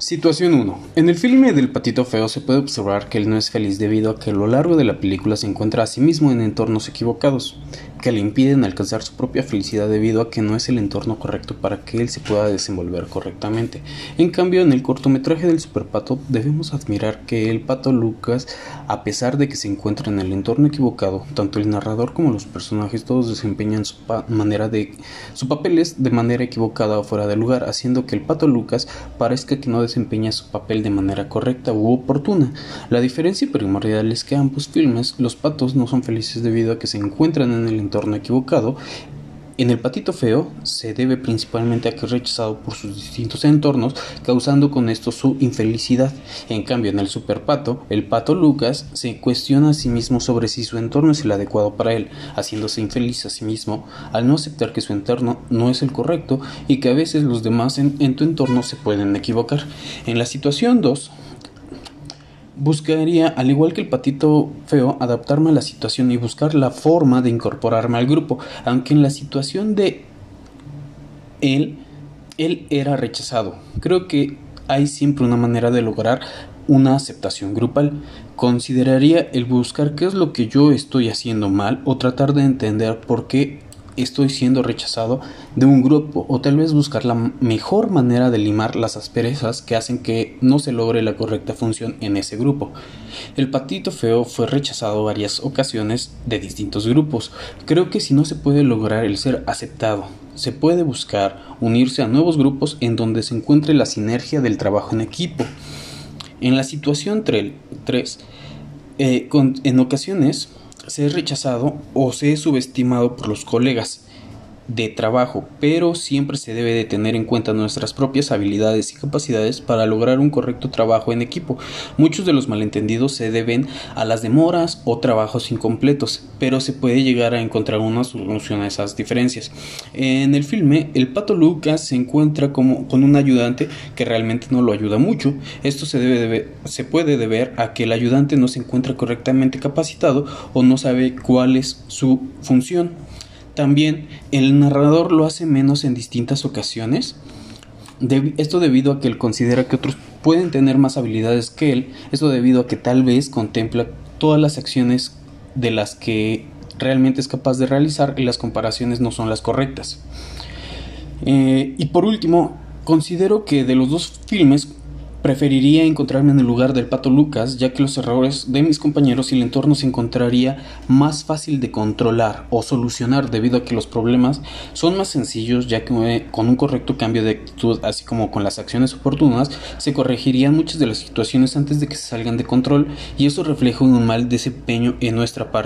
Situación 1. En el filme del patito feo se puede observar que él no es feliz debido a que a lo largo de la película se encuentra a sí mismo en entornos equivocados, que le impiden alcanzar su propia felicidad debido a que no es el entorno correcto para que él se pueda desenvolver correctamente. En cambio, en el cortometraje del superpato debemos admirar que el pato Lucas, a pesar de que se encuentra en el entorno equivocado, tanto el narrador como los personajes todos desempeñan su manera de su papeles de manera equivocada o fuera de lugar, haciendo que el pato Lucas parezca que no desempeña su papel de manera correcta u oportuna. La diferencia primordial es que ambos filmes, los patos no son felices debido a que se encuentran en el entorno equivocado. En el patito feo se debe principalmente a que es rechazado por sus distintos entornos, causando con esto su infelicidad. En cambio, en el superpato, el pato Lucas se cuestiona a sí mismo sobre si su entorno es el adecuado para él, haciéndose infeliz a sí mismo al no aceptar que su entorno no es el correcto y que a veces los demás en, en tu entorno se pueden equivocar. En la situación 2, buscaría, al igual que el patito feo, adaptarme a la situación y buscar la forma de incorporarme al grupo, aunque en la situación de él, él era rechazado. Creo que hay siempre una manera de lograr una aceptación grupal. Consideraría el buscar qué es lo que yo estoy haciendo mal o tratar de entender por qué estoy siendo rechazado de un grupo o tal vez buscar la mejor manera de limar las asperezas que hacen que no se logre la correcta función en ese grupo. El patito feo fue rechazado varias ocasiones de distintos grupos. Creo que si no se puede lograr el ser aceptado, se puede buscar unirse a nuevos grupos en donde se encuentre la sinergia del trabajo en equipo. En la situación 3, eh, en ocasiones se es rechazado o se es subestimado por los colegas de trabajo, pero siempre se debe de tener en cuenta nuestras propias habilidades y capacidades para lograr un correcto trabajo en equipo. Muchos de los malentendidos se deben a las demoras o trabajos incompletos, pero se puede llegar a encontrar una solución a esas diferencias. En el filme, el pato Lucas se encuentra como con un ayudante que realmente no lo ayuda mucho. Esto se, debe se puede deber a que el ayudante no se encuentra correctamente capacitado o no sabe cuál es su función. También el narrador lo hace menos en distintas ocasiones. esto debido a que él considera que otros pueden tener más habilidades que él. Esto debido a que tal vez contempla todas las acciones de las que realmente es capaz de realizar y las comparaciones no son las correctas. Eh, y por último, considero que de los dos filmes Preferiría encontrarme en el lugar del pato Lucas, ya que los errores de mis compañeros y el entorno se encontraría más fácil de controlar o solucionar debido a que los problemas son más sencillos, ya que eh, con un correcto cambio de actitud, así como con las acciones oportunas, se corregirían muchas de las situaciones antes de que se salgan de control y eso refleja un mal desempeño en nuestra parte.